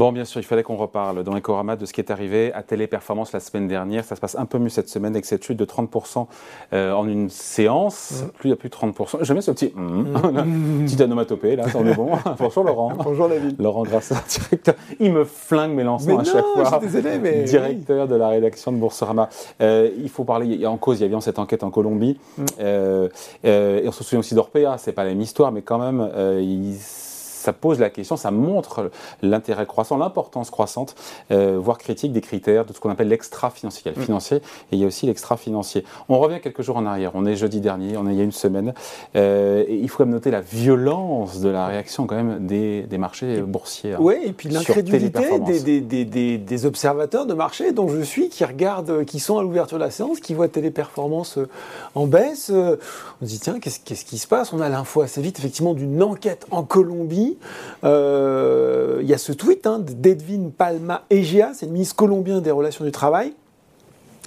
Bon, bien sûr, il fallait qu'on reparle dans Ecorama de ce qui est arrivé à Téléperformance la semaine dernière. Ça se passe un peu mieux cette semaine avec cette chute de 30% euh, en une séance. Plus il y a plus de 30%. J'aime bien ce petit mmh. petite là, on est bon. Bonjour Laurent. Bonjour David. Laurent Grasset, directeur. Il me flingue mes lancements à chaque fois. Désolé, mais. Directeur de la rédaction de Boursorama. Euh, il faut parler, il y a en cause, il y a bien cette enquête en Colombie. Mmh. Euh, et on se souvient aussi d'Orpea, c'est pas la même histoire, mais quand même, il ça pose la question, ça montre l'intérêt croissant, l'importance croissante, euh, voire critique des critères de ce qu'on appelle l'extra-financier. Il y a le financier et il y a aussi l'extra-financier. On revient quelques jours en arrière, on est jeudi dernier, on est il y a une semaine, euh, et il faut même noter la violence de la réaction quand même des, des marchés boursiers. Hein, oui, et puis l'incrédulité des, des, des, des, observateurs de marché dont je suis, qui regardent, qui sont à l'ouverture de la séance, qui voient Téléperformance euh, en baisse. On se dit, tiens, qu'est-ce qui se passe? On a l'info assez vite, effectivement, d'une enquête en Colombie euh, il y a ce tweet hein, d'Edwin Palma Egea, c'est le ministre colombien des Relations du Travail,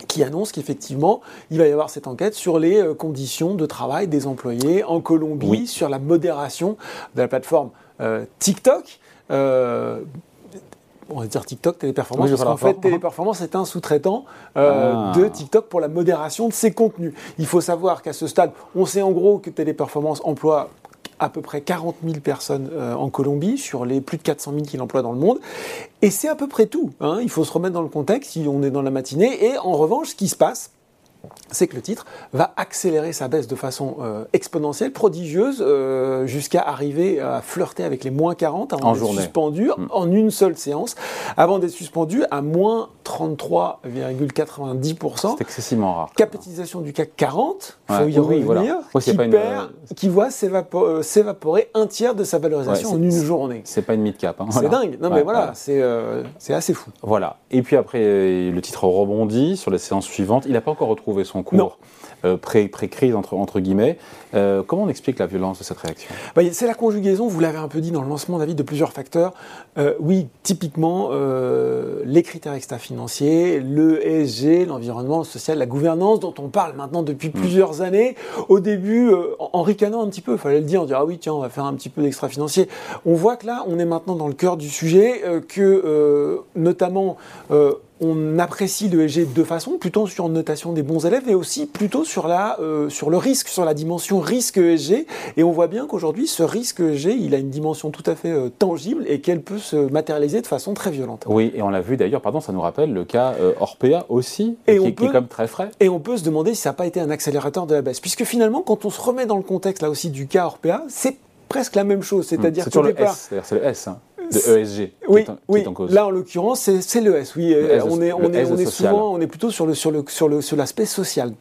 qui annonce qu'effectivement, il va y avoir cette enquête sur les euh, conditions de travail des employés en Colombie, sur la modération de la plateforme euh, TikTok. on va dire TikTok, Téléperformance, parce qu'en fait, Téléperformance est un sous-traitant ah. de TikTok pour la modération de ses contenus. Il faut savoir qu'à ce stade, on sait en gros que Téléperformance emploie à peu près 40 000 personnes euh, en Colombie sur les plus de 400 000 qu'il emploie dans le monde. Et c'est à peu près tout. Hein. Il faut se remettre dans le contexte si on est dans la matinée. Et en revanche, ce qui se passe, c'est que le titre va accélérer sa baisse de façon euh, exponentielle, prodigieuse, euh, jusqu'à arriver à flirter avec les moins 40 avant d'être suspendu mm. en une seule séance, avant d'être suspendu à moins 33,90%. C'est excessivement rare. Capitalisation du CAC 40, il faut y revenir, qui, perd, euh, qui voit s'évaporer un tiers de sa valorisation en une journée. C'est pas une mid-cap. Hein, c'est dingue. Non mais voilà, c'est assez fou. Voilà. Et puis après, le titre rebondit sur les séances suivantes. Il n'a pas encore retrouvé son cours euh, pré-crise, entre, entre guillemets. Euh, comment on explique la violence de cette réaction? Bah, C'est la conjugaison, vous l'avez un peu dit dans le lancement, David, de plusieurs facteurs. Euh, oui, typiquement, les critères extra-financiers, le ESG, l'environnement social, la gouvernance, dont on parle maintenant depuis mm. plusieurs années. Au début, en ricanant un petit peu, il fallait le dire, on dit ah oui, tiens, on va faire un petit peu d'extra-financier. On voit que là, on est maintenant dans le cœur du sujet, que notamment on apprécie le ESG de deux façons, plutôt sur une notation des bons élèves et aussi plutôt sur, la, euh, sur le risque, sur la dimension risque ESG. Et on voit bien qu'aujourd'hui, ce risque ESG, il a une dimension tout à fait euh, tangible et qu'elle peut se matérialiser de façon très violente. Oui, et on l'a vu d'ailleurs, pardon, ça nous rappelle le cas euh, Orpea aussi, et qui, est comme très frais. Et on peut se demander si ça n'a pas été un accélérateur de la baisse. Puisque finalement, quand on se remet dans le contexte là aussi du cas Orpea, c'est presque la même chose. C'est-à-dire que départ... c'est le S. Hein de ESG. Oui, oui. là en l'occurrence c'est l'ES. Oui, on est on est on est souvent on est plutôt sur le sur le sur le sur l'aspect social.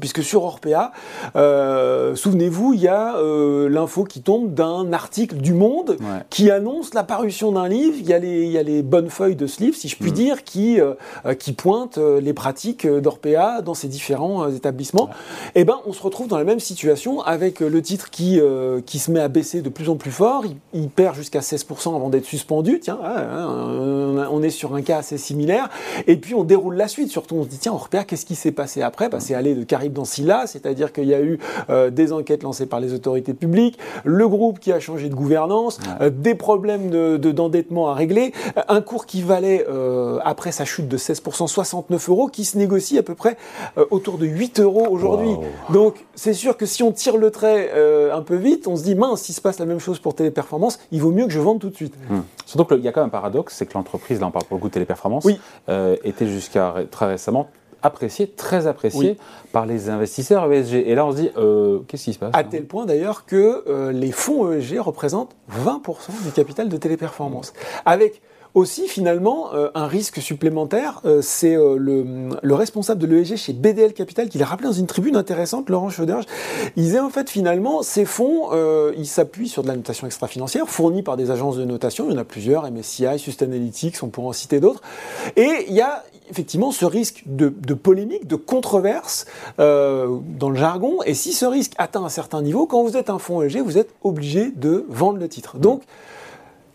Puisque sur Orpea, euh, souvenez-vous, il y a euh, l'info qui tombe d'un article du Monde qui annonce la parution d'un livre. Il y, a les, il y, a les, bonnes feuilles de ce livre, si je puis mm. dire, qui, euh, qui pointent les pratiques d'Orpea dans ces différents établissements. Et eh ben, on se retrouve dans la même situation avec le titre qui, qui se met à baisser de plus en plus fort. Il, perd jusqu'à 16% avant d'être suspendu. Tiens, hein, on est sur un cas assez similaire. Et puis on déroule la suite. Surtout, on se dit tiens, Orpea, qu'est-ce qui s'est passé après? Bah, C'est aller de dans SILA, c'est-à-dire qu'il y a eu euh, des enquêtes lancées par les autorités publiques, le groupe qui a changé de gouvernance, euh, des problèmes d'endettement de, à régler, un cours qui valait, euh, après sa chute de 16%, 69 euros, qui se négocie à peu près autour de 8 euros aujourd'hui. Donc c'est sûr que si on tire le trait un peu vite, on se dit, mince, s'il se passe la même chose pour Téléperformance, il vaut mieux que je vende tout de suite. Hum. Surtout qu'il y a quand même un paradoxe, c'est que l'entreprise, là on parle pour le coup de Téléperformance, oui. était jusqu'à très récemment apprécié, très apprécié par les investisseurs ESG. Et là, on se dit, euh, qu'est-ce qui se passe À tel point d'ailleurs que euh, les fonds ESG représentent 20% du capital de téléperformance. Avec aussi, finalement, euh, un risque supplémentaire, c'est le, le, responsable de l'ESG chez BDL Capital qui l'a rappelé dans une tribune intéressante, Laurent Chauderge. Il disait en fait, finalement, ces fonds, ils s'appuient sur de la notation extra-financière fournie par des agences de notation. Il y en a plusieurs, MSCI, Sustainalytics, on pourrait en citer d'autres. Et il y a effectivement ce risque de, polémique, de controverse euh, dans le jargon. Et si ce risque atteint un certain niveau, quand vous êtes un fonds ESG, vous êtes obligé de vendre le titre. Donc,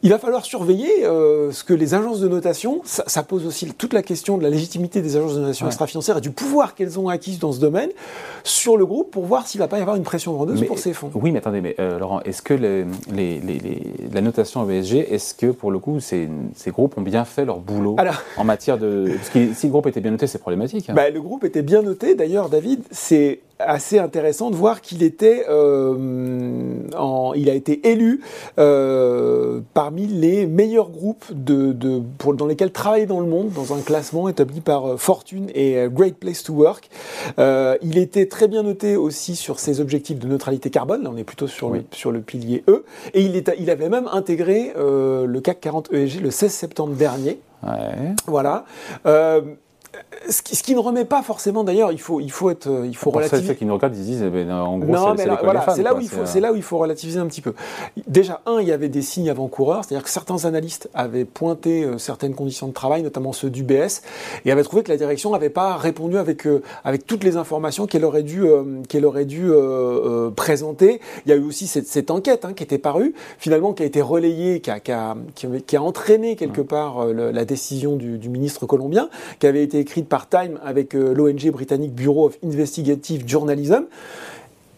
il va falloir surveiller euh, ce que les agences de notation, ça, pose aussi toute la question de la légitimité des agences de notation extra-financières et du pouvoir qu'elles ont acquis dans ce domaine sur le groupe pour voir s'il ne va pas y avoir une pression vendeuse pour ces fonds. Oui, mais attendez, mais euh, Laurent, est-ce que les, la notation ESG, est-ce que pour le coup, ces, groupes ont bien fait leur boulot en matière de. Parce que si le groupe était bien noté, c'est problématique. Hein. Bah, le groupe était bien noté. D'ailleurs, David, c'est assez intéressant de voir qu'il était, euh, en, il a été élu euh, parmi les meilleurs groupes de, de pour, dans lesquels travailler dans le monde, dans un classement établi par euh, Fortune et euh, Great Place to Work. Euh, il était très bien noté aussi sur ses objectifs de neutralité carbone. Là, on est plutôt sur, le, sur le pilier E. Et il, est, il avait même intégré euh, le CAC 40 ESG le 16 septembre dernier. Ouais. Voilà. Euh, ce qui, ne remet pas forcément, d'ailleurs, il faut, il faut être, il faut relativiser. Ceux qui nous regardent, ils disent, eh ben, en gros, c'est voilà, là où il faut, c'est là où il faut relativiser un petit peu. Déjà, un, il y avait des signes avant-coureurs, c'est-à-dire que certains analystes avaient pointé euh, certaines conditions de travail, notamment ceux du BS, et avaient trouvé que la direction n'avait pas répondu avec euh, avec toutes les informations qu'elle aurait dû euh, qu'elle aurait dû présenter. Il y a eu aussi cette, cette enquête hein, qui était parue, finalement, qui a été relayée, qui a, qui a, qui a entraîné quelque part la décision du, du ministre colombien, qui avait été écrite par Time avec euh, l'ONG britannique Bureau of Investigative Journalism.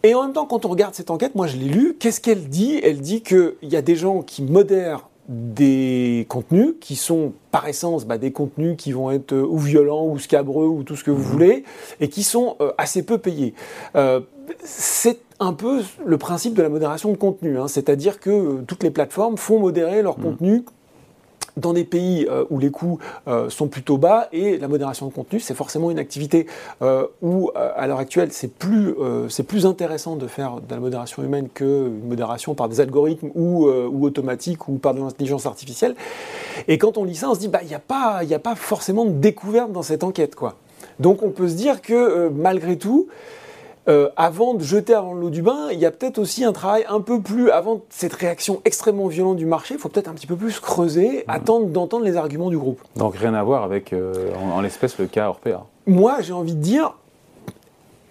Et en même temps, quand on regarde cette enquête, moi je l'ai lu, qu'est-ce qu'elle dit? Elle dit qu'il y a des gens qui modèrent des contenus qui sont par essence bah, des contenus qui vont être euh, ou violents ou scabreux ou tout ce que vous mhm. voulez et qui sont euh, assez peu payés. c'est un peu le principe de la modération de contenu, hein. c'est-à-dire que toutes les plateformes font modérer leur mhm. contenu dans des pays euh, où les coûts euh, sont plutôt bas et la modération de contenu, c'est forcément une activité euh, où, à l'heure actuelle, c'est plus, c'est plus intéressant de faire de la modération humaine qu'une modération par des algorithmes ou, ou automatique ou par de l'intelligence artificielle. Et quand on lit ça, on se dit, bah, il n'y a, pas, a pas forcément de découverte dans cette enquête. Quoi. Donc on peut se dire que, malgré tout, euh, avant de jeter avant l'eau du bain, il y a peut-être aussi un travail un peu plus, avant cette réaction extrêmement violente du marché, il faut peut-être un petit peu plus creuser, mmh. attendre d'entendre les arguments du groupe. Donc rien à voir avec, euh, en, l'espèce, le cas Orpea. Moi, j'ai envie de dire,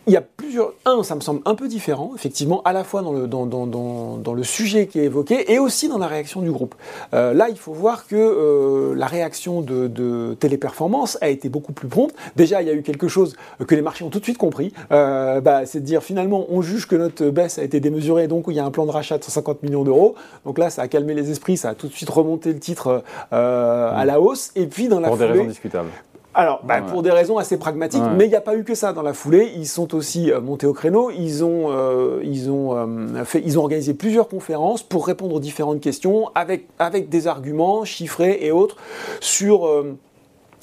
il y a plusieurs. Un, ça me semble un peu différent, effectivement, à la fois dans le, dans, dans, dans, le sujet qui est évoqué et aussi dans la réaction du groupe. Euh, là, il faut voir que euh, la réaction de, de, Téléperformance a été beaucoup plus prompte. Déjà, il y a eu quelque chose que les marchés ont tout de suite compris. Euh, bah, c'est de dire finalement, on juge que notre baisse a été démesurée, donc il y a un plan de rachat de 150 millions d'euros. Donc là, ça a calmé les esprits, ça a tout de suite remonté le titre à la hausse. Et puis dans la Pour des raisons discutables. Alors, bah, pour des raisons assez pragmatiques, mais il n'y a pas eu que ça dans la foulée. Ils sont aussi euh, montés au créneau. Ils ont, euh, ils ont euh, fait, ils ont organisé plusieurs conférences pour répondre aux différentes questions avec avec des arguments chiffrés et autres sur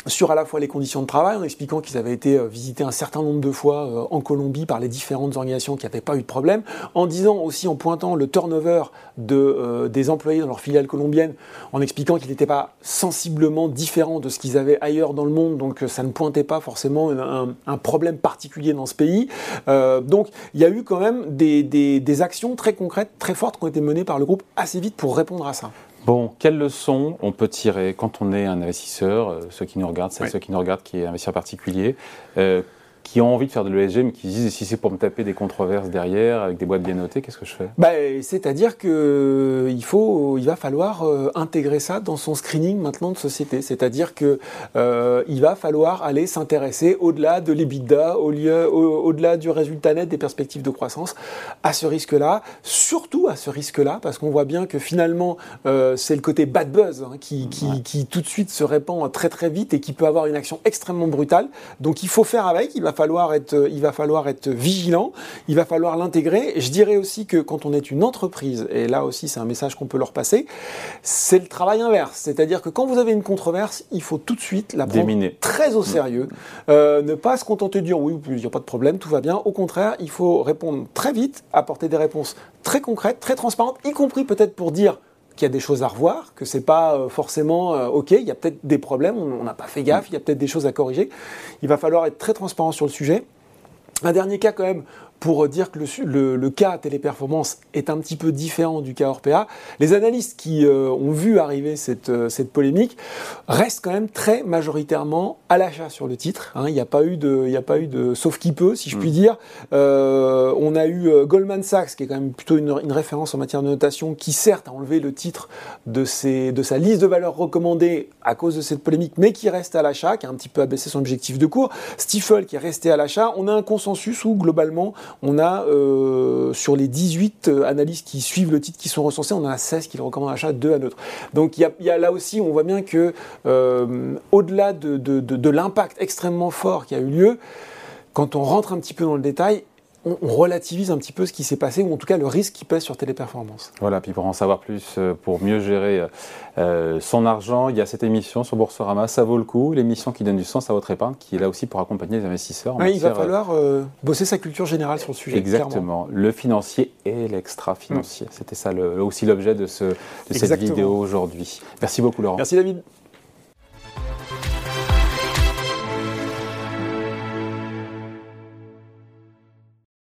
sur à la fois les conditions de travail, en expliquant qu'ils avaient été euh, visités un certain nombre de fois euh, en Colombie par les différentes organisations qui n'avaient pas eu de problème, en disant aussi, en pointant le turnover de, euh, des employés dans leur filiale colombienne, en expliquant qu'il n'était pas sensiblement différent de ce qu'ils avaient ailleurs dans le monde, donc ça ne pointait pas forcément un, problème particulier dans ce pays. donc il y a eu quand même des, des, des actions très concrètes, très fortes qui ont été menées par le groupe assez vite pour répondre à ça. Bon, quelles leçons on peut tirer quand on est un investisseur, euh, ceux qui nous regardent, ceux qui nous regardent, qui est investisseur particulier, euh, qui ont envie de faire de l'ESG, mais qui disent si c'est pour me taper des controverses derrière, avec des boîtes bien notées, qu'est-ce que je fais? Bah, C'est-à-dire qu'il euh, faut, il va falloir euh, intégrer ça dans son screening maintenant de société. C'est-à-dire qu'il euh, va falloir aller s'intéresser au-delà de l'EBITDA, au-delà du résultat net des perspectives de croissance, à ce risque-là, surtout à ce risque-là, parce qu'on voit bien que finalement, c'est le côté bad buzz hein, qui, qui, qui, tout de suite se répand très très vite et qui peut avoir une action extrêmement brutale. Donc il faut faire avec, il va falloir être, il va falloir être vigilant, il va falloir l'intégrer. Je dirais aussi que quand on est une entreprise, et là aussi c'est un message qu'on peut leur passer, c'est le travail inverse. C'est-à-dire que quand vous avez une controverse, il faut tout de suite la prendre très au sérieux. Euh, ne pas se contenter de dire oui, il n'y a pas de problème, tout va bien. Au contraire, il faut répondre très vite, apporter des réponses très concrètes, très transparentes, y compris peut-être pour dire qu'il y a des choses à revoir, que c'est pas euh, forcément euh, ok, il y a peut-être des problèmes, on n'a pas fait gaffe, il y a peut-être des choses à corriger. Il va falloir être très transparent sur le sujet. Un dernier cas quand même pour dire que le, le, cas téléperformance est un petit peu différent du cas Orpea. Les analystes qui euh, ont vu arriver cette, euh, cette, polémique restent quand même très majoritairement à l'achat sur le titre. Hein. Il n'y a pas eu de, il a pas eu de, sauf qui peut, si je puis mm. dire. Euh, on a eu Goldman Sachs, qui est quand même plutôt une, une, référence en matière de notation, qui certes a enlevé le titre de, ses, de sa liste de valeurs recommandées à cause de cette polémique, mais qui reste à l'achat, qui a un petit peu abaissé son objectif de cours. Stifel qui est resté à l'achat. On a un consensus où globalement on a euh, sur les 18 euh, analystes qui suivent le titre qui sont recensés, on en a 16 qui le recommandent à l'achat, 2 à neutre. Donc il y, a, là aussi, on voit bien que euh, au-delà de, de l'impact extrêmement fort qui a eu lieu, quand on rentre un petit peu dans le détail, on, relativise un petit peu ce qui s'est passé, ou en tout cas le risque qui pèse sur Téléperformance. Voilà, puis pour en savoir plus, euh, pour mieux gérer euh, euh, son argent, il y a cette émission sur Boursorama, ça vaut le coup, l'émission qui donne du sens à votre épargne, qui est là aussi pour accompagner les investisseurs. il va falloir bosser sa culture générale sur le sujet. Exactement, le financier et l'extra-financier. Mm. C'était ça aussi l'objet de, ce, de cette vidéo aujourd'hui. Merci beaucoup Laurent. Merci David.